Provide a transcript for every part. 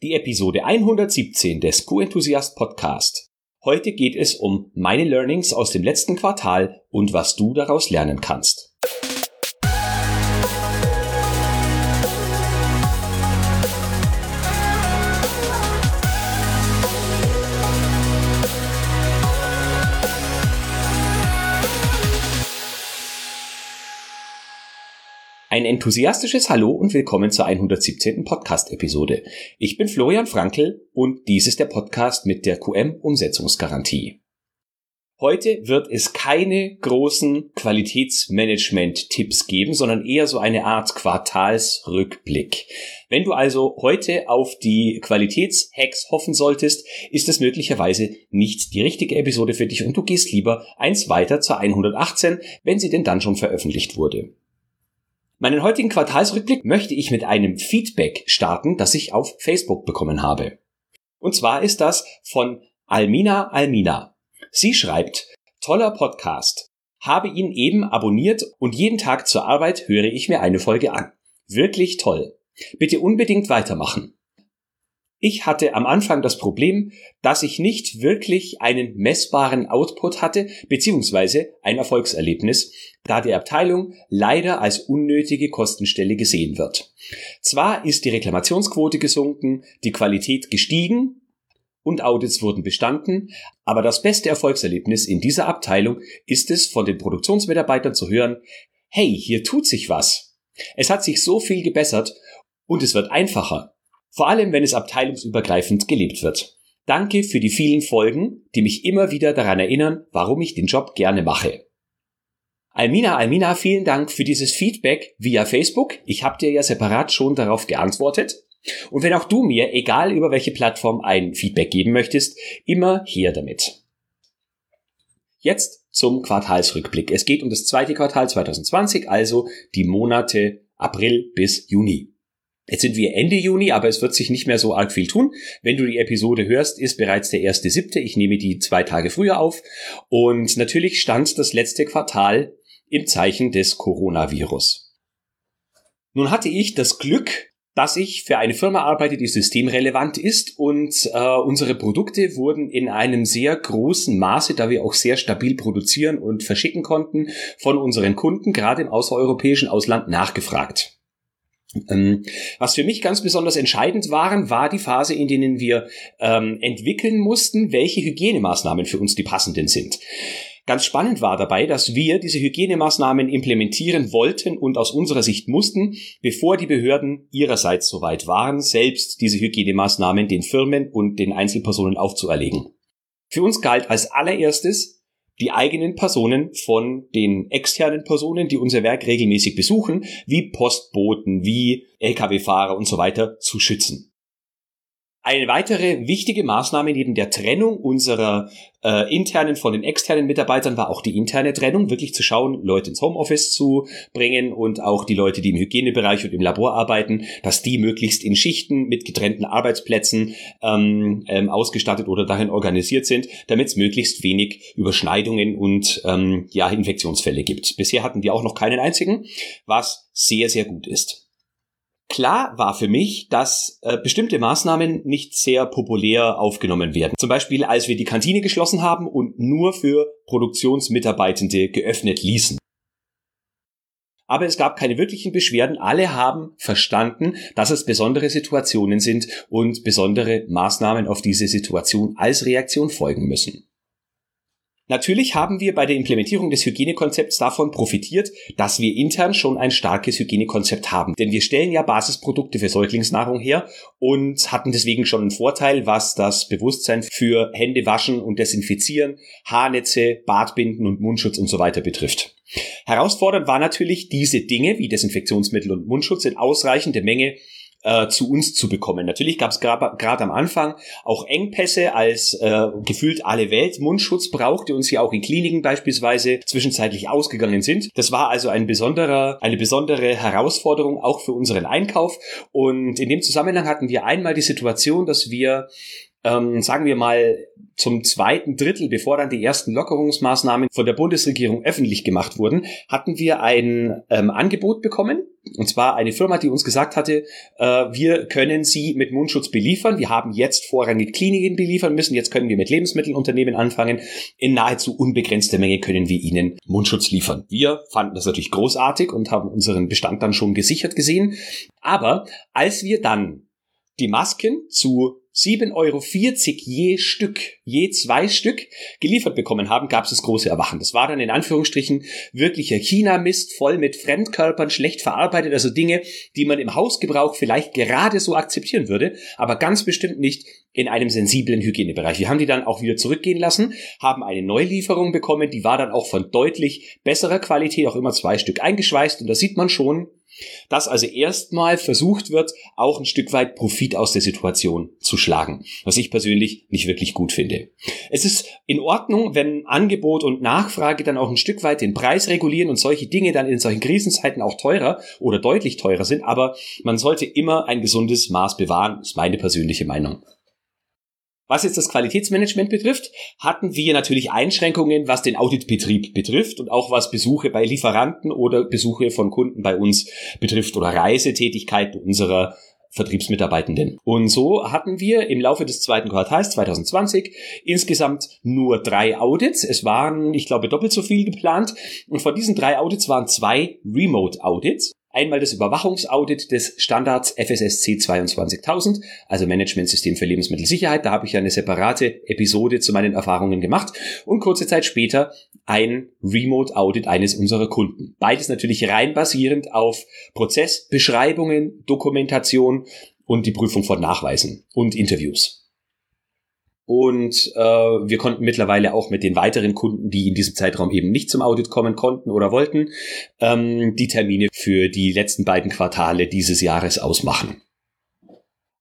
Die Episode 117 des Q-Enthusiast Podcast. Heute geht es um meine Learnings aus dem letzten Quartal und was du daraus lernen kannst. Ein enthusiastisches Hallo und willkommen zur 117. Podcast-Episode. Ich bin Florian Frankl und dies ist der Podcast mit der QM-Umsetzungsgarantie. Heute wird es keine großen Qualitätsmanagement-Tipps geben, sondern eher so eine Art Quartalsrückblick. Wenn du also heute auf die Qualitätshacks hoffen solltest, ist es möglicherweise nicht die richtige Episode für dich und du gehst lieber eins weiter zur 118, wenn sie denn dann schon veröffentlicht wurde. Meinen heutigen Quartalsrückblick möchte ich mit einem Feedback starten, das ich auf Facebook bekommen habe. Und zwar ist das von Almina Almina. Sie schreibt, toller Podcast. Habe ihn eben abonniert und jeden Tag zur Arbeit höre ich mir eine Folge an. Wirklich toll. Bitte unbedingt weitermachen. Ich hatte am Anfang das Problem, dass ich nicht wirklich einen messbaren Output hatte, beziehungsweise ein Erfolgserlebnis, da die Abteilung leider als unnötige Kostenstelle gesehen wird. Zwar ist die Reklamationsquote gesunken, die Qualität gestiegen und Audits wurden bestanden, aber das beste Erfolgserlebnis in dieser Abteilung ist es, von den Produktionsmitarbeitern zu hören, hey, hier tut sich was. Es hat sich so viel gebessert und es wird einfacher. Vor allem, wenn es abteilungsübergreifend gelebt wird. Danke für die vielen Folgen, die mich immer wieder daran erinnern, warum ich den Job gerne mache. Almina, Almina, vielen Dank für dieses Feedback via Facebook. Ich habe dir ja separat schon darauf geantwortet. Und wenn auch du mir, egal über welche Plattform, ein Feedback geben möchtest, immer hier damit. Jetzt zum Quartalsrückblick. Es geht um das zweite Quartal 2020, also die Monate April bis Juni. Jetzt sind wir Ende Juni, aber es wird sich nicht mehr so arg viel tun. Wenn du die Episode hörst, ist bereits der erste siebte. Ich nehme die zwei Tage früher auf. Und natürlich stand das letzte Quartal im Zeichen des Coronavirus. Nun hatte ich das Glück, dass ich für eine Firma arbeite, die systemrelevant ist und äh, unsere Produkte wurden in einem sehr großen Maße, da wir auch sehr stabil produzieren und verschicken konnten, von unseren Kunden, gerade im außereuropäischen Ausland, nachgefragt. Ähm, was für mich ganz besonders entscheidend waren, war die Phase, in denen wir ähm, entwickeln mussten, welche Hygienemaßnahmen für uns die passenden sind. Ganz spannend war dabei, dass wir diese Hygienemaßnahmen implementieren wollten und aus unserer Sicht mussten, bevor die Behörden ihrerseits soweit waren, selbst diese Hygienemaßnahmen den Firmen und den Einzelpersonen aufzuerlegen. Für uns galt als allererstes, die eigenen Personen von den externen Personen, die unser Werk regelmäßig besuchen, wie Postboten, wie Lkw-Fahrer und so weiter zu schützen. Eine weitere wichtige Maßnahme neben der Trennung unserer äh, internen von den externen Mitarbeitern war auch die interne Trennung, wirklich zu schauen, Leute ins Homeoffice zu bringen und auch die Leute, die im Hygienebereich und im Labor arbeiten, dass die möglichst in Schichten mit getrennten Arbeitsplätzen ähm, ähm, ausgestattet oder darin organisiert sind, damit es möglichst wenig Überschneidungen und ähm, ja Infektionsfälle gibt. Bisher hatten wir auch noch keinen einzigen, was sehr sehr gut ist. Klar war für mich, dass äh, bestimmte Maßnahmen nicht sehr populär aufgenommen werden. Zum Beispiel, als wir die Kantine geschlossen haben und nur für Produktionsmitarbeitende geöffnet ließen. Aber es gab keine wirklichen Beschwerden. Alle haben verstanden, dass es besondere Situationen sind und besondere Maßnahmen auf diese Situation als Reaktion folgen müssen. Natürlich haben wir bei der Implementierung des Hygienekonzepts davon profitiert, dass wir intern schon ein starkes Hygienekonzept haben. Denn wir stellen ja Basisprodukte für Säuglingsnahrung her und hatten deswegen schon einen Vorteil, was das Bewusstsein für Hände waschen und desinfizieren, Haarnetze, Badbinden und Mundschutz und so weiter betrifft. Herausfordernd war natürlich, diese Dinge wie Desinfektionsmittel und Mundschutz in ausreichender Menge äh, zu uns zu bekommen. Natürlich gab es gerade am Anfang auch Engpässe, als äh, gefühlt alle Welt Mundschutz brauchte und sie auch in Kliniken beispielsweise zwischenzeitlich ausgegangen sind. Das war also ein besonderer, eine besondere Herausforderung auch für unseren Einkauf. Und in dem Zusammenhang hatten wir einmal die Situation, dass wir ähm, sagen wir mal, zum zweiten Drittel, bevor dann die ersten Lockerungsmaßnahmen von der Bundesregierung öffentlich gemacht wurden, hatten wir ein ähm, Angebot bekommen. Und zwar eine Firma, die uns gesagt hatte, äh, wir können sie mit Mundschutz beliefern. Wir haben jetzt vorrangig Kliniken beliefern müssen. Jetzt können wir mit Lebensmittelunternehmen anfangen. In nahezu unbegrenzter Menge können wir ihnen Mundschutz liefern. Wir fanden das natürlich großartig und haben unseren Bestand dann schon gesichert gesehen. Aber als wir dann die Masken zu 7,40 Euro je Stück, je zwei Stück geliefert bekommen haben, gab es das große Erwachen. Das war dann in Anführungsstrichen wirklicher China-Mist, voll mit Fremdkörpern, schlecht verarbeitet, also Dinge, die man im Hausgebrauch vielleicht gerade so akzeptieren würde, aber ganz bestimmt nicht in einem sensiblen Hygienebereich. Wir haben die dann auch wieder zurückgehen lassen, haben eine Neulieferung bekommen, die war dann auch von deutlich besserer Qualität, auch immer zwei Stück eingeschweißt und da sieht man schon, dass also erstmal versucht wird, auch ein Stück weit Profit aus der Situation zu schlagen, was ich persönlich nicht wirklich gut finde. Es ist in Ordnung, wenn Angebot und Nachfrage dann auch ein Stück weit den Preis regulieren und solche Dinge dann in solchen Krisenzeiten auch teurer oder deutlich teurer sind, aber man sollte immer ein gesundes Maß bewahren, ist meine persönliche Meinung. Was jetzt das Qualitätsmanagement betrifft, hatten wir natürlich Einschränkungen, was den Auditbetrieb betrifft und auch was Besuche bei Lieferanten oder Besuche von Kunden bei uns betrifft oder Reisetätigkeiten unserer Vertriebsmitarbeitenden. Und so hatten wir im Laufe des zweiten Quartals 2020 insgesamt nur drei Audits. Es waren, ich glaube, doppelt so viel geplant. Und von diesen drei Audits waren zwei Remote Audits. Einmal das Überwachungsaudit des Standards FSSC 22000, also Managementsystem für Lebensmittelsicherheit. Da habe ich ja eine separate Episode zu meinen Erfahrungen gemacht. Und kurze Zeit später ein Remote Audit eines unserer Kunden. Beides natürlich rein basierend auf Prozessbeschreibungen, Dokumentation und die Prüfung von Nachweisen und Interviews. Und äh, wir konnten mittlerweile auch mit den weiteren Kunden, die in diesem Zeitraum eben nicht zum Audit kommen konnten oder wollten, ähm, die Termine für die letzten beiden Quartale dieses Jahres ausmachen.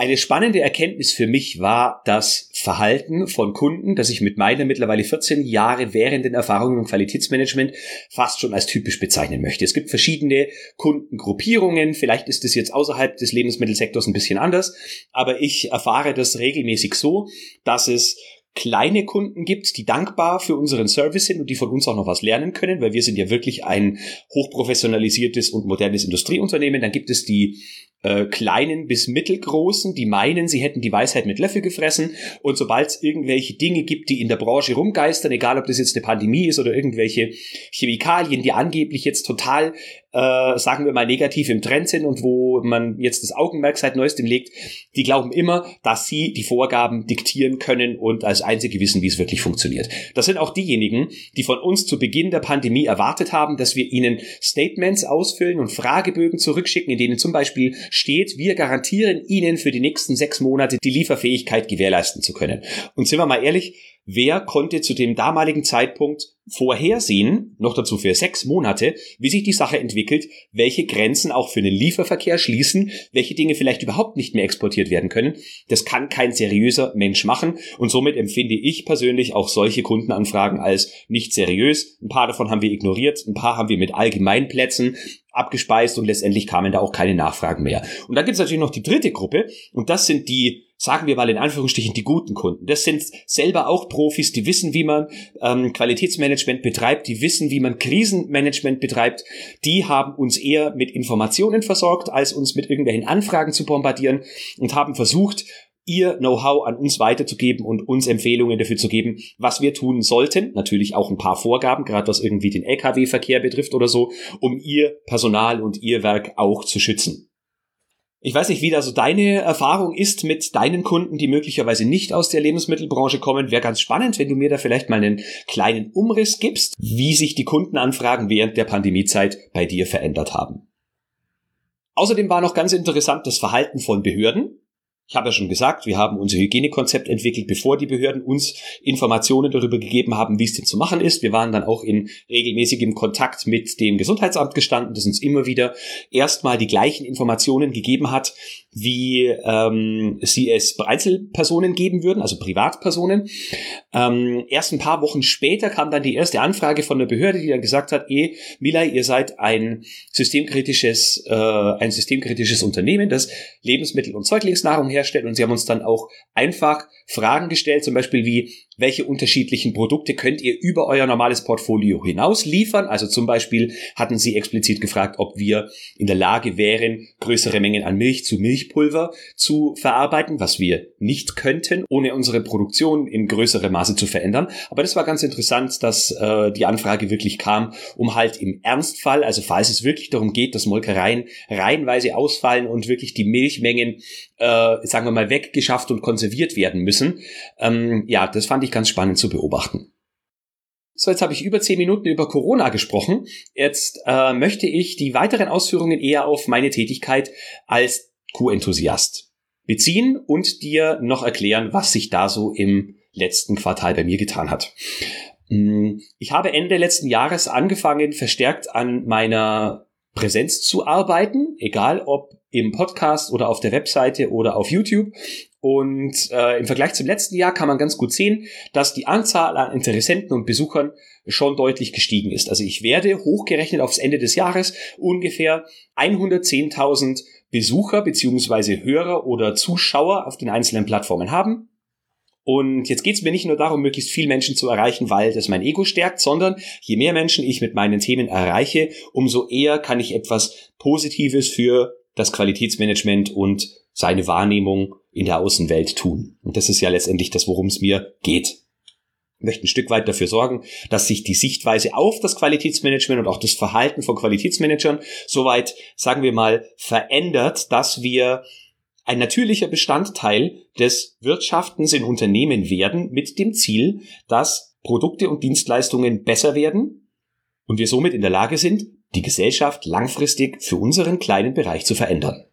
Eine spannende Erkenntnis für mich war das Verhalten von Kunden, das ich mit meiner mittlerweile 14 Jahre währenden Erfahrungen im Qualitätsmanagement fast schon als typisch bezeichnen möchte. Es gibt verschiedene Kundengruppierungen, vielleicht ist es jetzt außerhalb des Lebensmittelsektors ein bisschen anders, aber ich erfahre das regelmäßig so, dass es kleine Kunden gibt, die dankbar für unseren Service sind und die von uns auch noch was lernen können, weil wir sind ja wirklich ein hochprofessionalisiertes und modernes Industrieunternehmen. Dann gibt es die äh, kleinen bis mittelgroßen, die meinen, sie hätten die Weisheit mit Löffel gefressen und sobald es irgendwelche Dinge gibt, die in der Branche rumgeistern, egal ob das jetzt eine Pandemie ist oder irgendwelche Chemikalien, die angeblich jetzt total äh, sagen wir mal, negativ im Trend sind und wo man jetzt das Augenmerk seit neuestem legt, die glauben immer, dass sie die Vorgaben diktieren können und als einzige wissen, wie es wirklich funktioniert. Das sind auch diejenigen, die von uns zu Beginn der Pandemie erwartet haben, dass wir ihnen Statements ausfüllen und Fragebögen zurückschicken, in denen zum Beispiel steht, wir garantieren ihnen für die nächsten sechs Monate die Lieferfähigkeit gewährleisten zu können. Und sind wir mal ehrlich, wer konnte zu dem damaligen Zeitpunkt vorhersehen, noch dazu für sechs Monate, wie sich die Sache entwickelt, welche Grenzen auch für den Lieferverkehr schließen, welche Dinge vielleicht überhaupt nicht mehr exportiert werden können. Das kann kein seriöser Mensch machen und somit empfinde ich persönlich auch solche Kundenanfragen als nicht seriös. Ein paar davon haben wir ignoriert, ein paar haben wir mit Allgemeinplätzen abgespeist und letztendlich kamen da auch keine Nachfragen mehr. Und dann gibt es natürlich noch die dritte Gruppe und das sind die sagen wir mal in Anführungsstrichen, die guten Kunden. Das sind selber auch Profis, die wissen, wie man ähm, Qualitätsmanagement betreibt, die wissen, wie man Krisenmanagement betreibt. Die haben uns eher mit Informationen versorgt, als uns mit irgendwelchen Anfragen zu bombardieren und haben versucht, ihr Know-how an uns weiterzugeben und uns Empfehlungen dafür zu geben, was wir tun sollten. Natürlich auch ein paar Vorgaben, gerade was irgendwie den Lkw-Verkehr betrifft oder so, um ihr Personal und ihr Werk auch zu schützen. Ich weiß nicht, wie da so deine Erfahrung ist mit deinen Kunden, die möglicherweise nicht aus der Lebensmittelbranche kommen. Wäre ganz spannend, wenn du mir da vielleicht mal einen kleinen Umriss gibst, wie sich die Kundenanfragen während der Pandemiezeit bei dir verändert haben. Außerdem war noch ganz interessant das Verhalten von Behörden. Ich habe ja schon gesagt, wir haben unser Hygienekonzept entwickelt, bevor die Behörden uns Informationen darüber gegeben haben, wie es denn zu machen ist. Wir waren dann auch in regelmäßigem Kontakt mit dem Gesundheitsamt gestanden, das uns immer wieder erstmal die gleichen Informationen gegeben hat, wie ähm, sie es Einzelpersonen geben würden, also Privatpersonen. Ähm, erst ein paar Wochen später kam dann die erste Anfrage von der Behörde, die dann gesagt hat, eh, Milay, ihr seid ein systemkritisches, äh, ein systemkritisches Unternehmen, das Lebensmittel und Säuglingsnahrung herstellt und sie haben uns dann auch einfach Fragen gestellt, zum Beispiel wie, welche unterschiedlichen Produkte könnt ihr über euer normales Portfolio hinaus liefern? Also zum Beispiel hatten sie explizit gefragt, ob wir in der Lage wären, größere Mengen an Milch zu Milchpulver zu verarbeiten, was wir nicht könnten, ohne unsere Produktion in größerem Maße zu verändern. Aber das war ganz interessant, dass äh, die Anfrage wirklich kam, um halt im Ernstfall, also falls es wirklich darum geht, dass Molkereien reihenweise ausfallen und wirklich die Milchmengen, äh, sagen wir mal, weggeschafft und konserviert werden müssen. Ähm, ja, das fand ich ich ganz spannend zu beobachten. So, jetzt habe ich über zehn Minuten über Corona gesprochen. Jetzt äh, möchte ich die weiteren Ausführungen eher auf meine Tätigkeit als Q-Enthusiast beziehen und dir noch erklären, was sich da so im letzten Quartal bei mir getan hat. Hm, ich habe Ende letzten Jahres angefangen, verstärkt an meiner Präsenz zu arbeiten, egal ob im Podcast oder auf der Webseite oder auf YouTube. Und äh, im Vergleich zum letzten Jahr kann man ganz gut sehen, dass die Anzahl an Interessenten und Besuchern schon deutlich gestiegen ist. Also ich werde hochgerechnet aufs Ende des Jahres ungefähr 110.000 Besucher beziehungsweise Hörer oder Zuschauer auf den einzelnen Plattformen haben. Und jetzt geht es mir nicht nur darum, möglichst viel Menschen zu erreichen, weil das mein Ego stärkt, sondern je mehr Menschen ich mit meinen Themen erreiche, umso eher kann ich etwas Positives für das Qualitätsmanagement und seine Wahrnehmung in der Außenwelt tun. Und das ist ja letztendlich das, worum es mir geht. Ich möchte ein Stück weit dafür sorgen, dass sich die Sichtweise auf das Qualitätsmanagement und auch das Verhalten von Qualitätsmanagern soweit, sagen wir mal, verändert, dass wir ein natürlicher Bestandteil des Wirtschaftens in Unternehmen werden mit dem Ziel, dass Produkte und Dienstleistungen besser werden und wir somit in der Lage sind, die Gesellschaft langfristig für unseren kleinen Bereich zu verändern.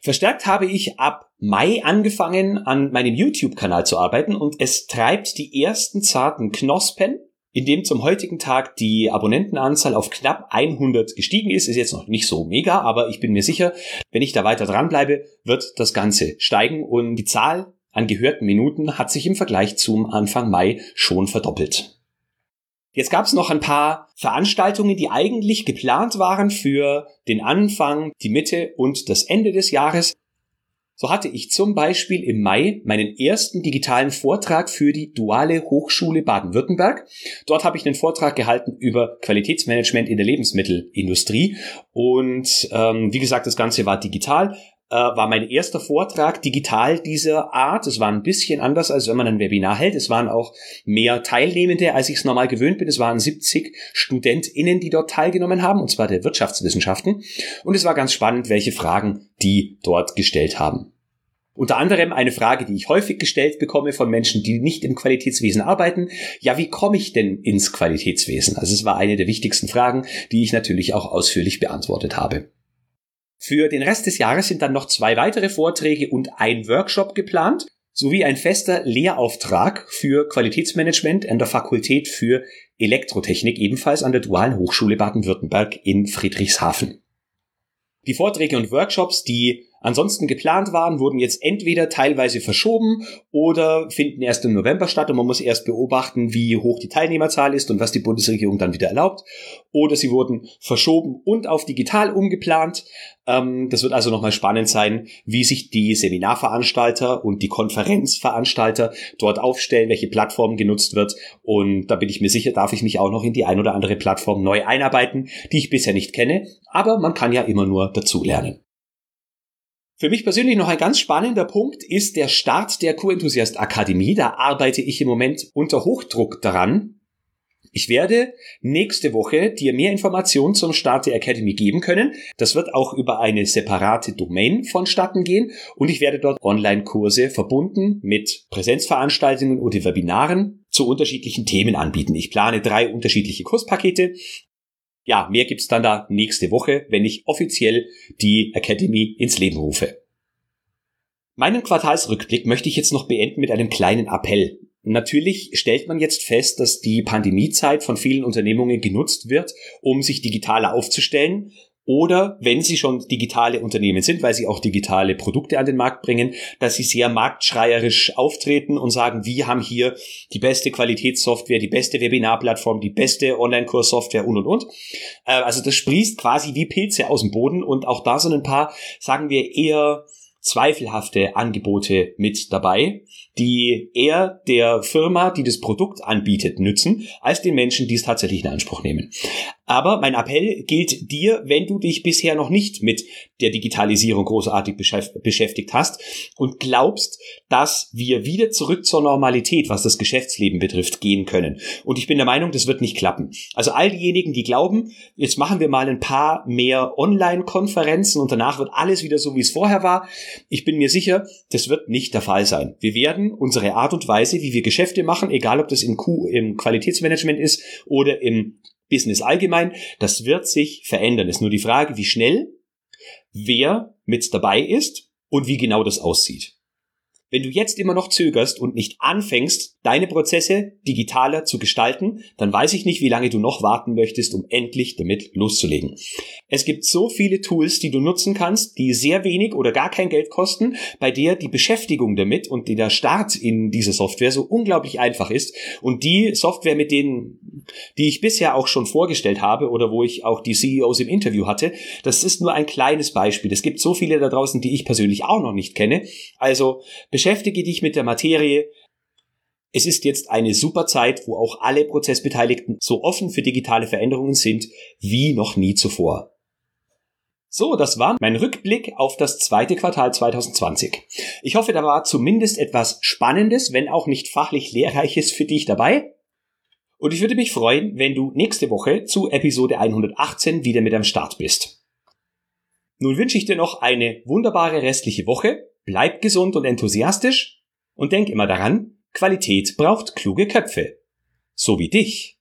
Verstärkt habe ich ab Mai angefangen, an meinem YouTube-Kanal zu arbeiten und es treibt die ersten zarten Knospen, in dem zum heutigen Tag die Abonnentenanzahl auf knapp 100 gestiegen ist. Ist jetzt noch nicht so mega, aber ich bin mir sicher, wenn ich da weiter dranbleibe, wird das Ganze steigen und die Zahl an gehörten Minuten hat sich im Vergleich zum Anfang Mai schon verdoppelt. Jetzt gab es noch ein paar Veranstaltungen, die eigentlich geplant waren für den Anfang, die Mitte und das Ende des Jahres. So hatte ich zum Beispiel im Mai meinen ersten digitalen Vortrag für die Duale Hochschule Baden-Württemberg. Dort habe ich einen Vortrag gehalten über Qualitätsmanagement in der Lebensmittelindustrie. Und ähm, wie gesagt, das Ganze war digital äh, war mein erster Vortrag digital dieser Art. Es war ein bisschen anders, als wenn man ein Webinar hält. Es waren auch mehr Teilnehmende, als ich es normal gewöhnt bin. Es waren 70 StudentInnen, die dort teilgenommen haben, und zwar der Wirtschaftswissenschaften. Und es war ganz spannend, welche Fragen die dort gestellt haben. Unter anderem eine Frage, die ich häufig gestellt bekomme von Menschen, die nicht im Qualitätswesen arbeiten. Ja, wie komme ich denn ins Qualitätswesen? Also es war eine der wichtigsten Fragen, die ich natürlich auch ausführlich beantwortet habe. Für den Rest des Jahres sind dann noch zwei weitere Vorträge und ein Workshop geplant, sowie ein fester Lehrauftrag für Qualitätsmanagement an der Fakultät für Elektrotechnik, ebenfalls an der Dualen Hochschule Baden-Württemberg in Friedrichshafen. Die Vorträge und Workshops, die ansonsten geplant waren, wurden jetzt entweder teilweise verschoben oder finden erst im November statt und man muss erst beobachten, wie hoch die Teilnehmerzahl ist und was die Bundesregierung dann wieder erlaubt. Oder sie wurden verschoben und auf digital umgeplant. Ähm, das wird also nochmal spannend sein, wie sich die Seminarveranstalter und die Konferenzveranstalter dort aufstellen, welche Plattform genutzt wird. Und da bin ich mir sicher, darf ich mich auch noch in die ein oder andere Plattform neu einarbeiten, die ich bisher nicht kenne. Aber man kann ja immer nur dazulernen. Für mich persönlich noch ein ganz spannender Punkt ist der Start der Q-Enthusiast Akademie. Da arbeite ich im Moment unter Hochdruck daran. Ich werde nächste Woche dir mehr Informationen zum Start der Academy geben können. Das wird auch über eine separate Domain vonstatten gehen und ich werde dort Online-Kurse verbunden mit Präsenzveranstaltungen oder Webinaren zu unterschiedlichen Themen anbieten. Ich plane drei unterschiedliche Kurspakete ja, mehr gibt's dann da nächste Woche, wenn ich offiziell die Academy ins Leben rufe. Meinen Quartalsrückblick möchte ich jetzt noch beenden mit einem kleinen Appell. Natürlich stellt man jetzt fest, dass die Pandemiezeit von vielen Unternehmungen genutzt wird, um sich digitaler aufzustellen. Oder wenn sie schon digitale Unternehmen sind, weil sie auch digitale Produkte an den Markt bringen, dass sie sehr marktschreierisch auftreten und sagen, wir haben hier die beste Qualitätssoftware, die beste Webinarplattform, die beste Online-Kurssoftware und und und. Äh, also das sprießt quasi wie Pilze aus dem Boden und auch da sind ein paar, sagen wir, eher zweifelhafte Angebote mit dabei, die eher der Firma, die das Produkt anbietet, nützen, als den Menschen, die es tatsächlich in Anspruch nehmen. Aber mein Appell gilt dir, wenn du dich bisher noch nicht mit der Digitalisierung großartig beschäftigt hast und glaubst, dass wir wieder zurück zur Normalität, was das Geschäftsleben betrifft, gehen können. Und ich bin der Meinung, das wird nicht klappen. Also all diejenigen, die glauben, jetzt machen wir mal ein paar mehr Online-Konferenzen und danach wird alles wieder so, wie es vorher war. Ich bin mir sicher, das wird nicht der Fall sein. Wir werden unsere Art und Weise, wie wir Geschäfte machen, egal ob das im, Q, im Qualitätsmanagement ist oder im Business allgemein, das wird sich verändern. Es ist nur die Frage, wie schnell, wer mit dabei ist und wie genau das aussieht. Wenn du jetzt immer noch zögerst und nicht anfängst, deine Prozesse digitaler zu gestalten, dann weiß ich nicht, wie lange du noch warten möchtest, um endlich damit loszulegen. Es gibt so viele Tools, die du nutzen kannst, die sehr wenig oder gar kein Geld kosten, bei der die Beschäftigung damit und der Start in diese Software so unglaublich einfach ist und die Software, mit denen, die ich bisher auch schon vorgestellt habe oder wo ich auch die CEOs im Interview hatte, das ist nur ein kleines Beispiel. Es gibt so viele da draußen, die ich persönlich auch noch nicht kenne. Also Beschäftige dich mit der Materie. Es ist jetzt eine super Zeit, wo auch alle Prozessbeteiligten so offen für digitale Veränderungen sind wie noch nie zuvor. So, das war mein Rückblick auf das zweite Quartal 2020. Ich hoffe, da war zumindest etwas Spannendes, wenn auch nicht fachlich Lehrreiches für dich dabei. Und ich würde mich freuen, wenn du nächste Woche zu Episode 118 wieder mit am Start bist. Nun wünsche ich dir noch eine wunderbare restliche Woche Bleib gesund und enthusiastisch und denk immer daran, Qualität braucht kluge Köpfe. So wie dich.